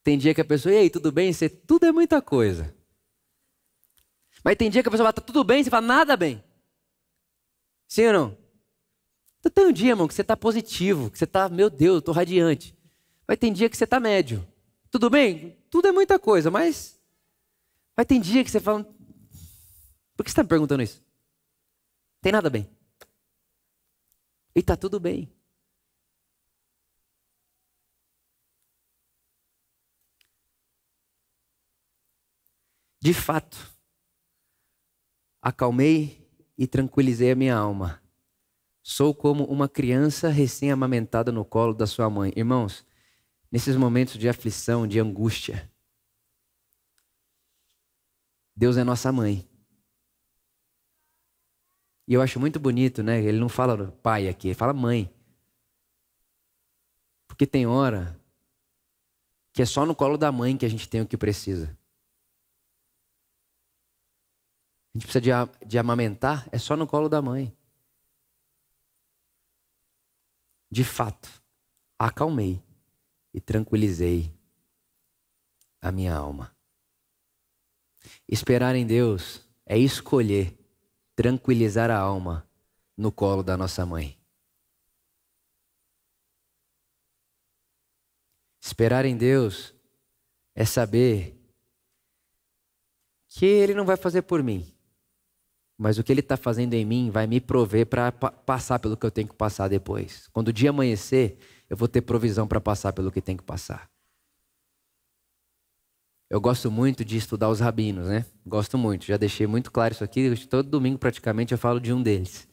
Tem dia que a pessoa, e aí, tudo bem? Você, tudo é muita coisa. Mas tem dia que a pessoa fala, tá tudo bem? Você fala, nada bem. Sim ou não? Então, tem um dia, irmão, que você está positivo, que você está, meu Deus, eu estou radiante. Mas tem dia que você está médio. Tudo bem? Tudo é muita coisa, mas. Mas tem dia que você fala. Por que você está me perguntando isso? Tem nada bem. E está tudo bem. De fato, acalmei e tranquilizei a minha alma. Sou como uma criança recém-amamentada no colo da sua mãe. Irmãos, nesses momentos de aflição, de angústia, Deus é nossa mãe. E eu acho muito bonito, né? Ele não fala pai aqui, ele fala mãe. Porque tem hora que é só no colo da mãe que a gente tem o que precisa. A gente precisa de, de amamentar, é só no colo da mãe. De fato, acalmei e tranquilizei a minha alma. Esperar em Deus é escolher tranquilizar a alma no colo da nossa mãe. Esperar em Deus é saber que Ele não vai fazer por mim, mas o que Ele está fazendo em mim vai me prover para passar pelo que eu tenho que passar depois. Quando o dia amanhecer, eu vou ter provisão para passar pelo que tem que passar. Eu gosto muito de estudar os rabinos, né? Gosto muito, já deixei muito claro isso aqui. Todo domingo, praticamente, eu falo de um deles.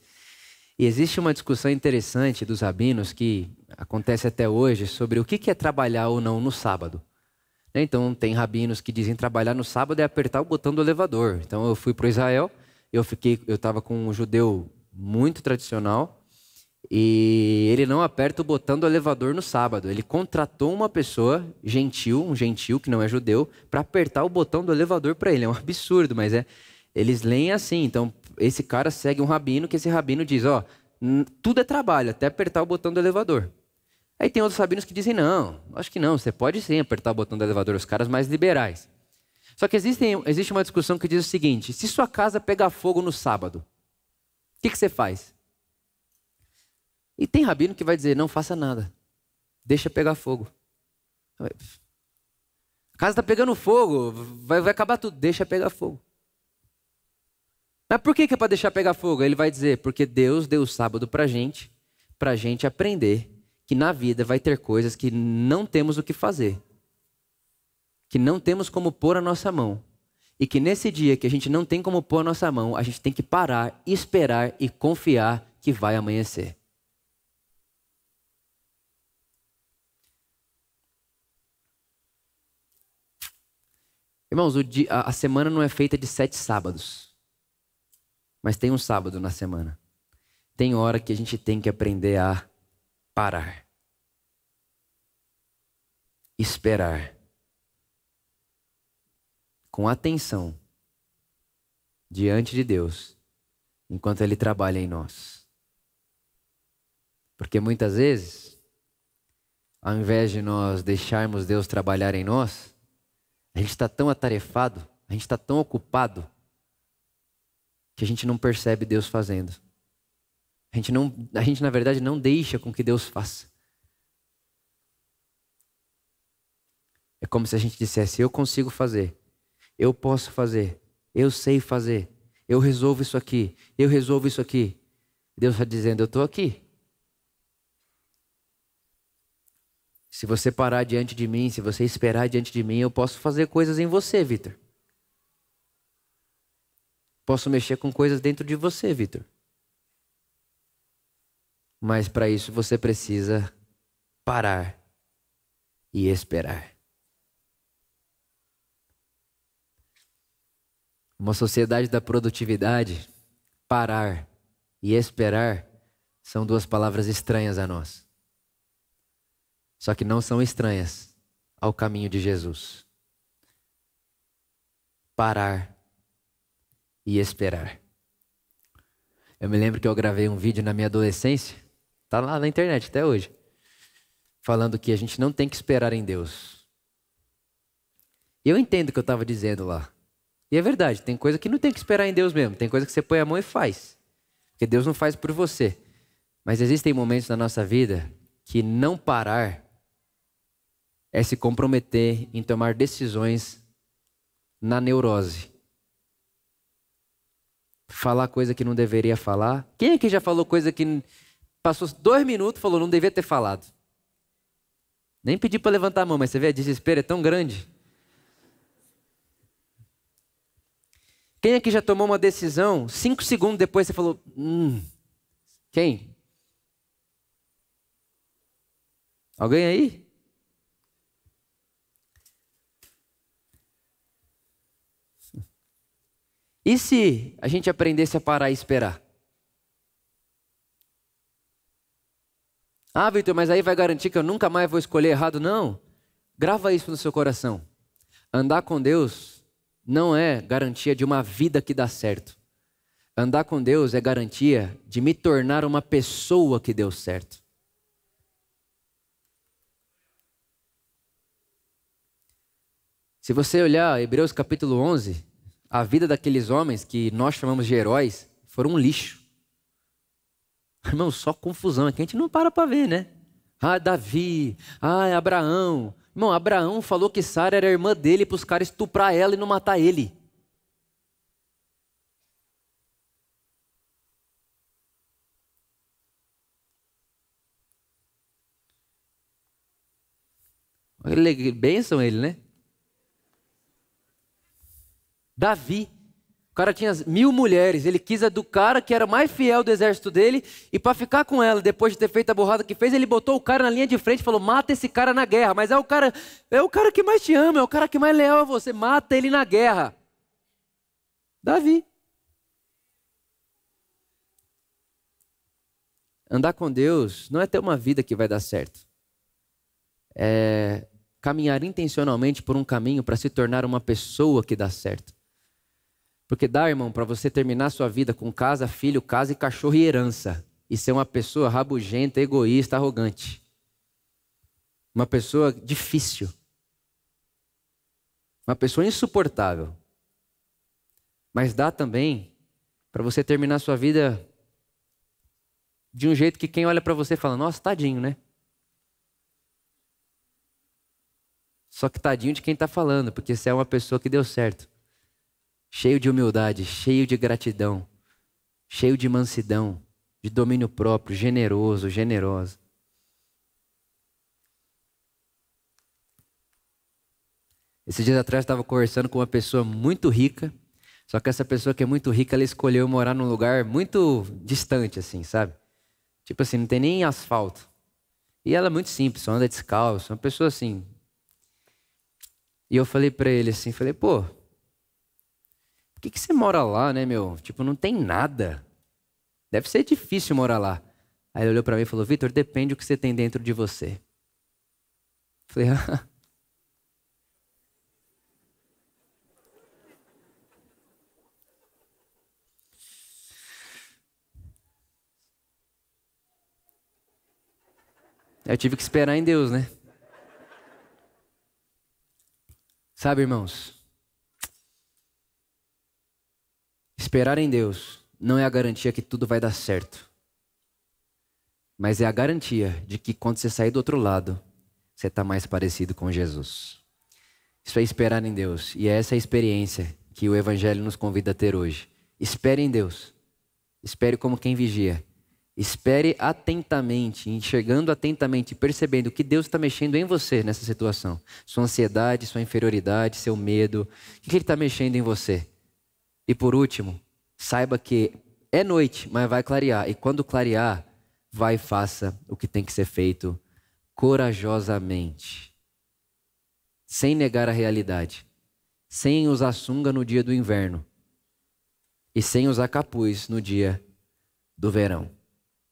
E existe uma discussão interessante dos rabinos que acontece até hoje sobre o que é trabalhar ou não no sábado. Né? Então, tem rabinos que dizem trabalhar no sábado é apertar o botão do elevador. Então, eu fui para Israel, eu fiquei, eu estava com um judeu muito tradicional e ele não aperta o botão do elevador no sábado. Ele contratou uma pessoa gentil, um gentil que não é judeu, para apertar o botão do elevador para ele. É um absurdo, mas é. Eles leem assim. Então, esse cara segue um rabino, que esse rabino diz: ó, tudo é trabalho, até apertar o botão do elevador. Aí tem outros rabinos que dizem: não, acho que não, você pode sim apertar o botão do elevador, os caras mais liberais. Só que existe, uma discussão que diz o seguinte: se sua casa pegar fogo no sábado, o que, que você faz? E tem rabino que vai dizer: não faça nada, deixa pegar fogo. A casa está pegando fogo, vai, vai acabar tudo, deixa pegar fogo. Mas por que, que é para deixar pegar fogo? Ele vai dizer: porque Deus deu o sábado para gente, para gente aprender que na vida vai ter coisas que não temos o que fazer, que não temos como pôr a nossa mão. E que nesse dia que a gente não tem como pôr a nossa mão, a gente tem que parar, esperar e confiar que vai amanhecer. Irmãos, dia, a semana não é feita de sete sábados. Mas tem um sábado na semana. Tem hora que a gente tem que aprender a parar. Esperar. Com atenção. Diante de Deus. Enquanto Ele trabalha em nós. Porque muitas vezes, ao invés de nós deixarmos Deus trabalhar em nós, a gente está tão atarefado, a gente está tão ocupado, que a gente não percebe Deus fazendo. A gente, não, a gente, na verdade, não deixa com que Deus faça. É como se a gente dissesse: Eu consigo fazer, eu posso fazer, eu sei fazer, eu resolvo isso aqui, eu resolvo isso aqui. Deus está dizendo: Eu estou aqui. Se você parar diante de mim, se você esperar diante de mim, eu posso fazer coisas em você, Vitor. Posso mexer com coisas dentro de você, Vitor. Mas para isso você precisa parar e esperar. Uma sociedade da produtividade parar e esperar são duas palavras estranhas a nós. Só que não são estranhas ao caminho de Jesus. Parar e esperar. Eu me lembro que eu gravei um vídeo na minha adolescência, tá lá na internet até hoje, falando que a gente não tem que esperar em Deus. E eu entendo o que eu estava dizendo lá. E é verdade, tem coisa que não tem que esperar em Deus mesmo, tem coisa que você põe a mão e faz. Porque Deus não faz por você. Mas existem momentos na nossa vida que não parar é se comprometer em tomar decisões na neurose. Falar coisa que não deveria falar. Quem aqui já falou coisa que passou dois minutos e falou não devia ter falado? Nem pedi para levantar a mão, mas você vê, a desespero é tão grande. Quem aqui já tomou uma decisão, cinco segundos depois você falou, hum, quem? Alguém aí? E se a gente aprendesse a parar e esperar? Ah, Vitor, mas aí vai garantir que eu nunca mais vou escolher errado? Não. Grava isso no seu coração. Andar com Deus não é garantia de uma vida que dá certo. Andar com Deus é garantia de me tornar uma pessoa que deu certo. Se você olhar Hebreus capítulo 11, a vida daqueles homens que nós chamamos de heróis foram um lixo. Irmão, só confusão, é que a gente não para para ver, né? Ah, Davi, ah, Abraão, Irmão, Abraão falou que Sara era irmã dele para os caras estuprar ela e não matar ele. Ele, benção ele, né? Davi. O cara tinha mil mulheres, ele quis a do cara que era mais fiel do exército dele, e para ficar com ela, depois de ter feito a borrada que fez, ele botou o cara na linha de frente e falou: mata esse cara na guerra. Mas é o cara, é o cara que mais te ama, é o cara que mais leal a você, mata ele na guerra. Davi. Andar com Deus não é ter uma vida que vai dar certo. É caminhar intencionalmente por um caminho para se tornar uma pessoa que dá certo. Porque dá, irmão, para você terminar sua vida com casa, filho, casa e cachorro e herança. E ser uma pessoa rabugenta, egoísta, arrogante. Uma pessoa difícil. Uma pessoa insuportável. Mas dá também para você terminar sua vida de um jeito que quem olha para você fala: Nossa, tadinho, né? Só que tadinho de quem está falando, porque você é uma pessoa que deu certo cheio de humildade, cheio de gratidão, cheio de mansidão, de domínio próprio, generoso, generosa. Esses dias atrás eu estava conversando com uma pessoa muito rica, só que essa pessoa que é muito rica, ela escolheu morar num lugar muito distante, assim, sabe? Tipo assim, não tem nem asfalto. E ela é muito simples, só anda descalço, uma pessoa assim. E eu falei para ele assim, falei, pô, que, que você mora lá, né, meu? Tipo, não tem nada. Deve ser difícil morar lá. Aí ele olhou para mim e falou: Vitor, depende do que você tem dentro de você. Falei: ah. Eu tive que esperar em Deus, né? Sabe, irmãos? Esperar em Deus não é a garantia que tudo vai dar certo. Mas é a garantia de que quando você sair do outro lado, você está mais parecido com Jesus. Isso é esperar em Deus. E é essa a experiência que o Evangelho nos convida a ter hoje. Espere em Deus. Espere como quem vigia. Espere atentamente, enxergando atentamente, percebendo que Deus está mexendo em você nessa situação. Sua ansiedade, sua inferioridade, seu medo. O que Ele está mexendo em você? E por último, saiba que é noite, mas vai clarear. E quando clarear, vai e faça o que tem que ser feito corajosamente. Sem negar a realidade. Sem usar sunga no dia do inverno. e sem usar capuz no dia do verão.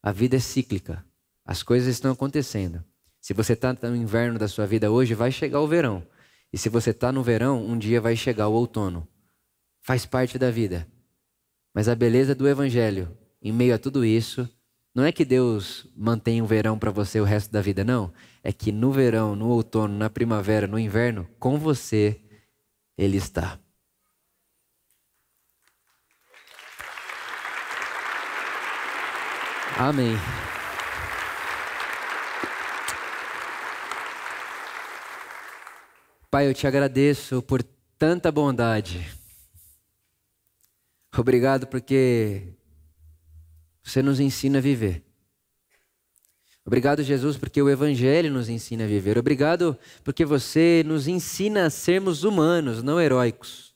A vida é cíclica. As coisas estão acontecendo. Se você está no inverno da sua vida hoje, vai chegar o verão. E se você está no verão, um dia vai chegar o outono. Faz parte da vida. Mas a beleza do Evangelho, em meio a tudo isso, não é que Deus mantém o verão para você o resto da vida, não. É que no verão, no outono, na primavera, no inverno, com você, Ele está. Amém. Pai, eu te agradeço por tanta bondade. Obrigado porque você nos ensina a viver. Obrigado, Jesus, porque o Evangelho nos ensina a viver. Obrigado porque você nos ensina a sermos humanos, não heróicos.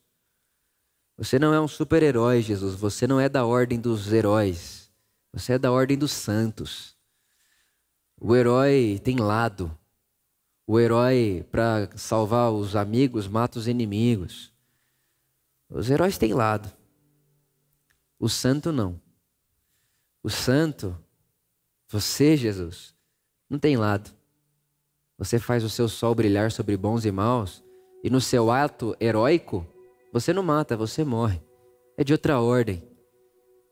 Você não é um super-herói, Jesus. Você não é da ordem dos heróis. Você é da ordem dos santos. O herói tem lado. O herói, para salvar os amigos, mata os inimigos. Os heróis têm lado. O santo não. O santo, você, Jesus, não tem lado. Você faz o seu sol brilhar sobre bons e maus, e no seu ato heróico, você não mata, você morre. É de outra ordem.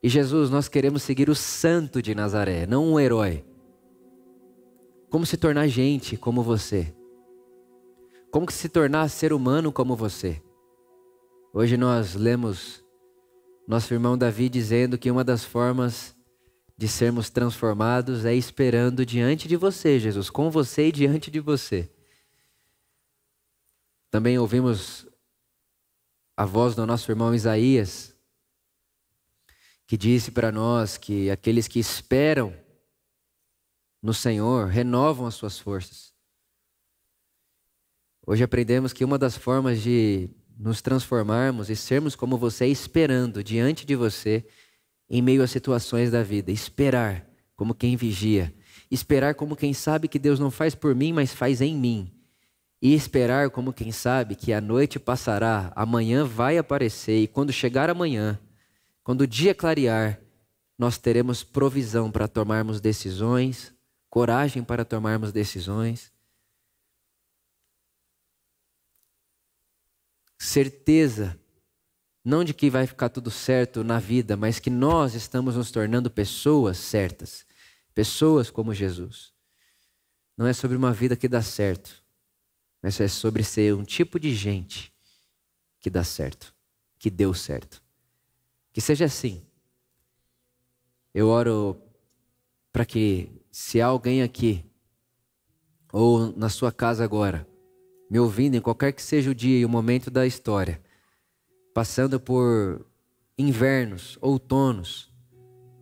E Jesus, nós queremos seguir o santo de Nazaré, não um herói. Como se tornar gente como você? Como se tornar ser humano como você? Hoje nós lemos nosso irmão Davi dizendo que uma das formas de sermos transformados é esperando diante de você, Jesus, com você e diante de você. Também ouvimos a voz do nosso irmão Isaías, que disse para nós que aqueles que esperam no Senhor renovam as suas forças. Hoje aprendemos que uma das formas de nos transformarmos e sermos como você, esperando diante de você em meio às situações da vida. Esperar como quem vigia. Esperar como quem sabe que Deus não faz por mim, mas faz em mim. E esperar como quem sabe que a noite passará, amanhã vai aparecer, e quando chegar amanhã, quando o dia clarear, nós teremos provisão para tomarmos decisões, coragem para tomarmos decisões, certeza não de que vai ficar tudo certo na vida, mas que nós estamos nos tornando pessoas certas, pessoas como Jesus. Não é sobre uma vida que dá certo, mas é sobre ser um tipo de gente que dá certo, que deu certo. Que seja assim. Eu oro para que, se alguém aqui, ou na sua casa agora, me ouvindo em qualquer que seja o dia e o momento da história, passando por invernos, outonos,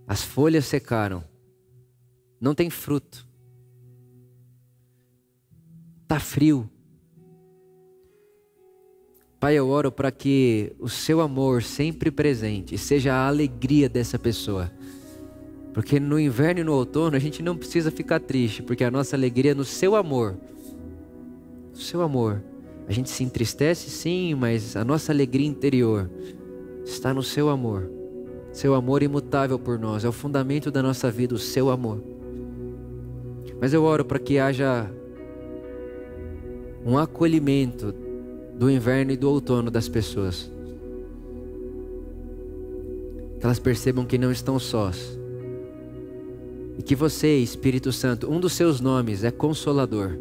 as folhas secaram, não tem fruto, está frio. Pai, eu oro para que o seu amor sempre presente seja a alegria dessa pessoa. Porque no inverno e no outono a gente não precisa ficar triste, porque a nossa alegria é no seu amor. Seu amor. A gente se entristece sim, mas a nossa alegria interior está no seu amor. Seu amor imutável por nós, é o fundamento da nossa vida, o seu amor. Mas eu oro para que haja um acolhimento do inverno e do outono das pessoas. Que elas percebam que não estão sós. E que você, Espírito Santo, um dos seus nomes é Consolador,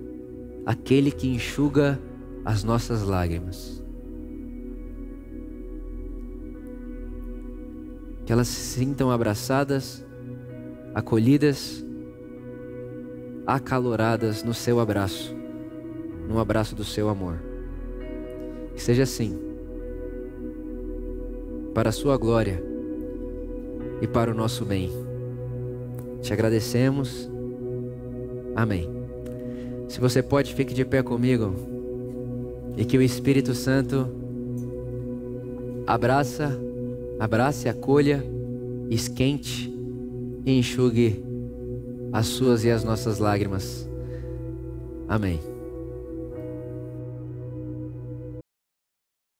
aquele que enxuga as nossas lágrimas. Que elas se sintam abraçadas, acolhidas, acaloradas no seu abraço, no abraço do seu amor. Que seja assim, para a sua glória e para o nosso bem. Te agradecemos. Amém. Se você pode, fique de pé comigo e que o Espírito Santo abraça, abrace, acolha, esquente e enxugue as suas e as nossas lágrimas. Amém.